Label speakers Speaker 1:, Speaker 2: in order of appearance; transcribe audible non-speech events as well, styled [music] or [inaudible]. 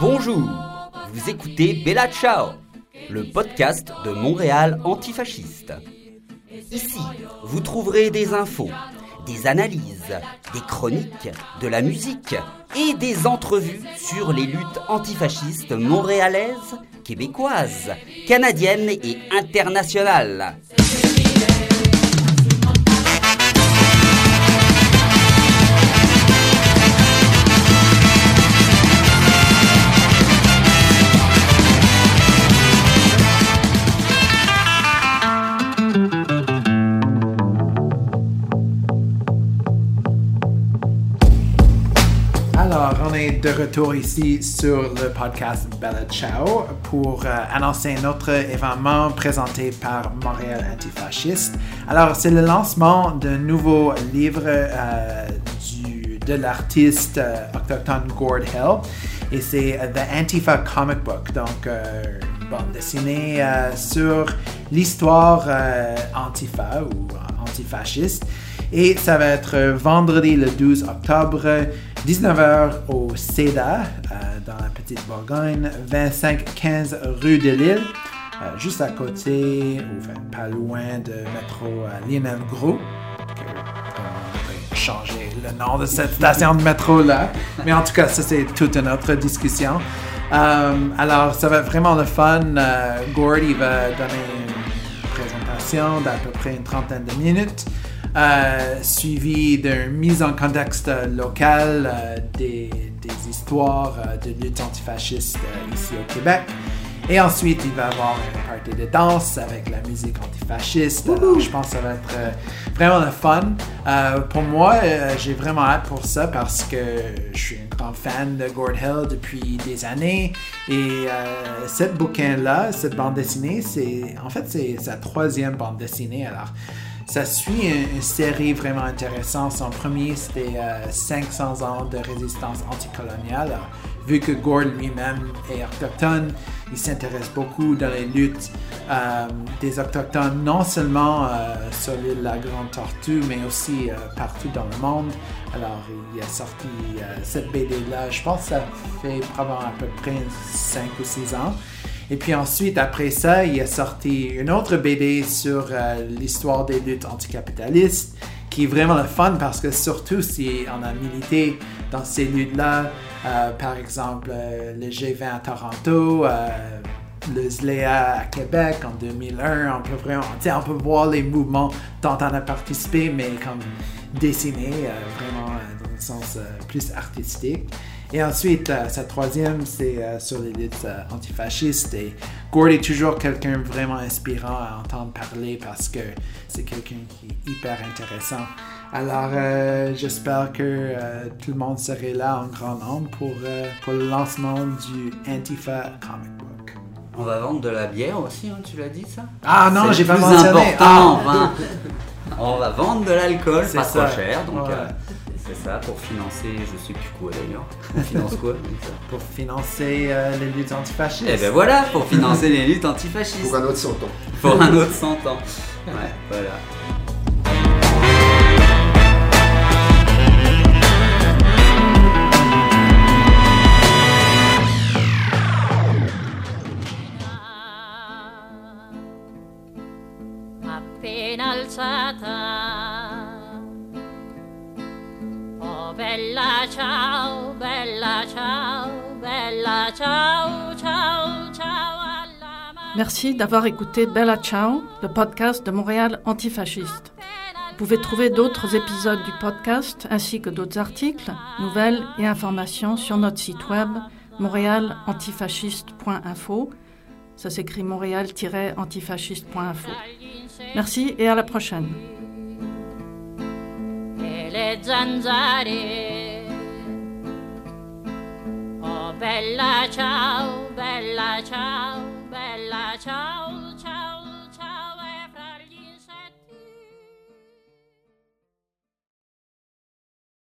Speaker 1: Bonjour, vous écoutez Bella Ciao, le podcast de Montréal antifasciste. Ici, vous trouverez des infos, des analyses, des chroniques, de la musique et des entrevues sur les luttes antifascistes montréalaises, québécoises, canadiennes et internationales.
Speaker 2: De retour ici sur le podcast Bella Ciao pour euh, annoncer notre événement présenté par Montréal Antifasciste. Alors, c'est le lancement d'un nouveau livre euh, de l'artiste euh, autochtone Gord Hill et c'est euh, The Antifa Comic Book, donc une bande dessinée sur l'histoire Antifa ou antifasciste. Et ça va être vendredi le 12 octobre, 19h au CEDA, euh, dans la Petite Bourgogne, 25-15 rue de Lille, euh, juste à côté, ou pas loin de métro euh, Lionel Gros. euh, changer le nom de cette station de métro-là. Mais en tout cas, ça, c'est toute une autre discussion. Alors, ça va être vraiment le fun. Gord, il va donner une présentation d'à peu près une trentaine de minutes, euh, suivi d'une mise en contexte local euh, des, des histoires euh, de lutte antifasciste ici au Québec. Et ensuite, il va y avoir une partie de danse avec la musique antifasciste. Alors, je pense que ça va être euh, vraiment le fun. Euh, pour moi, euh, j'ai vraiment hâte pour ça parce que je suis un grand fan de Gord Hill depuis des années. Et cette bouquin-là, cette bande dessinée, c'est en fait c'est sa troisième bande dessinée. Alors, ça suit une, série vraiment intéressante. Son premier, c'était euh, 500 ans de résistance anticoloniale. Vu que Gord lui-même est autochtone, il s'intéresse beaucoup dans les luttes euh, des autochtones, non seulement euh, sur l'île la Grande Tortue, mais aussi euh, partout dans le monde. Alors, il a sorti cette BD-là, je pense que ça fait probablement à peu près 5 ou 6 ans. Et puis ensuite, après ça, il a sorti une autre BD sur euh, l'histoire des luttes anticapitalistes, qui est vraiment le fun parce que surtout si on a milité dans ces luttes-là, euh, par exemple euh, le G20 à Toronto, le ZLEA à Québec en 2001, on peut vraiment, on peut voir les mouvements dont on a participé, mais comme dessiné, vraiment dans le sens plus artistique. Et ensuite, euh, sa troisième, c'est euh, sur les luttes euh, antifascistes. Et Gord est toujours quelqu'un vraiment inspirant à entendre parler parce que c'est quelqu'un qui est hyper intéressant. Alors, euh, j'espère que euh, tout le monde serait là en grand nombre pour, euh, pour le lancement du Antifa Comic Book.
Speaker 1: On va vendre de la bière aussi, hein, tu l'as dit ça?
Speaker 2: Ah non,
Speaker 1: C'est
Speaker 2: j'ai pas mentionné.
Speaker 1: important,
Speaker 2: Ah.
Speaker 1: enfin. [laughs] On va vendre de l'alcool,
Speaker 2: C'est
Speaker 1: pas trop cher, donc
Speaker 2: Ouais.
Speaker 1: C'est ça pour financer, je sais plus quoi d'ailleurs. [laughs] On finance quoi
Speaker 2: Pour financer euh, les luttes antifascistes.
Speaker 1: Eh ben voilà, pour financer les luttes antifascistes.
Speaker 3: Pour un autre 100 ans.
Speaker 1: Pour un autre 100 ans. Ouais, voilà.
Speaker 4: appena alzata. Bella ciao, bella ciao, bella ciao, ciao, ciao alla mano.
Speaker 5: Merci d'avoir écouté Bella Ciao, le podcast de Montréal antifasciste. Vous pouvez trouver d'autres épisodes du podcast ainsi que d'autres articles, nouvelles et informations sur notre site web montréalantifasciste.info. Ça s'écrit montréal-antifasciste.info. Merci et à la prochaine.
Speaker 4: Zanzare. Oh bella ciao, bella ciao, bella ciao,